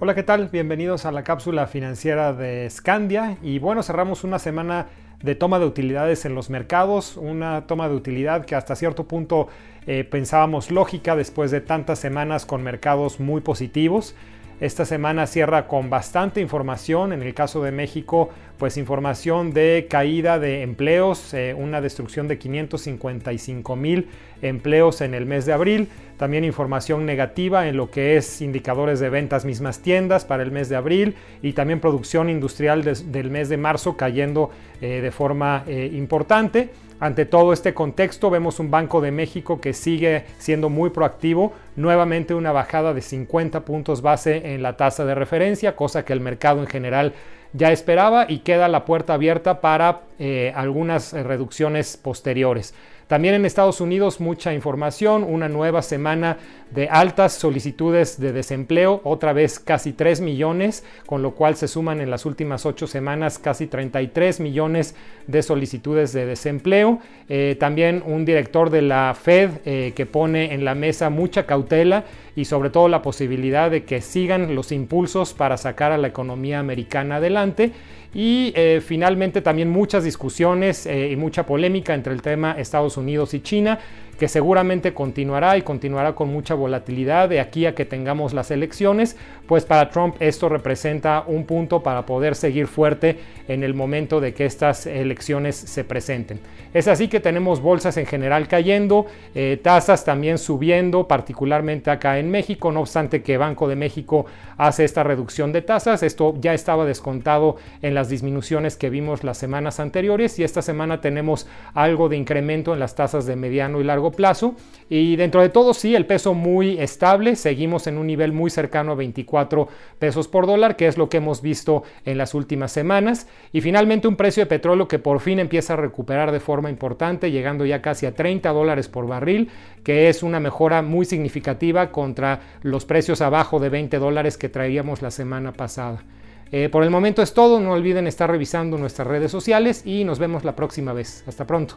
Hola, ¿qué tal? Bienvenidos a la cápsula financiera de Scandia. Y bueno, cerramos una semana de toma de utilidades en los mercados, una toma de utilidad que hasta cierto punto eh, pensábamos lógica después de tantas semanas con mercados muy positivos. Esta semana cierra con bastante información, en el caso de México, pues información de caída de empleos, eh, una destrucción de 555 mil empleos en el mes de abril, también información negativa en lo que es indicadores de ventas mismas tiendas para el mes de abril y también producción industrial del mes de marzo cayendo eh, de forma eh, importante. Ante todo este contexto vemos un Banco de México que sigue siendo muy proactivo, nuevamente una bajada de 50 puntos base en la tasa de referencia, cosa que el mercado en general ya esperaba y queda la puerta abierta para eh, algunas reducciones posteriores. También en Estados Unidos mucha información, una nueva semana de altas solicitudes de desempleo, otra vez casi 3 millones, con lo cual se suman en las últimas 8 semanas casi 33 millones de solicitudes de desempleo. Eh, también un director de la Fed eh, que pone en la mesa mucha cautela y sobre todo la posibilidad de que sigan los impulsos para sacar a la economía americana adelante. Y eh, finalmente también muchas discusiones y mucha polémica entre el tema Estados Unidos y China que seguramente continuará y continuará con mucha volatilidad de aquí a que tengamos las elecciones, pues para Trump esto representa un punto para poder seguir fuerte en el momento de que estas elecciones se presenten. Es así que tenemos bolsas en general cayendo, eh, tasas también subiendo, particularmente acá en México, no obstante que Banco de México hace esta reducción de tasas, esto ya estaba descontado en las disminuciones que vimos las semanas y esta semana tenemos algo de incremento en las tasas de mediano y largo plazo. Y dentro de todo, sí, el peso muy estable. Seguimos en un nivel muy cercano a 24 pesos por dólar, que es lo que hemos visto en las últimas semanas. Y finalmente un precio de petróleo que por fin empieza a recuperar de forma importante, llegando ya casi a 30 dólares por barril, que es una mejora muy significativa contra los precios abajo de 20 dólares que traíamos la semana pasada. Eh, por el momento es todo, no olviden estar revisando nuestras redes sociales y nos vemos la próxima vez. Hasta pronto.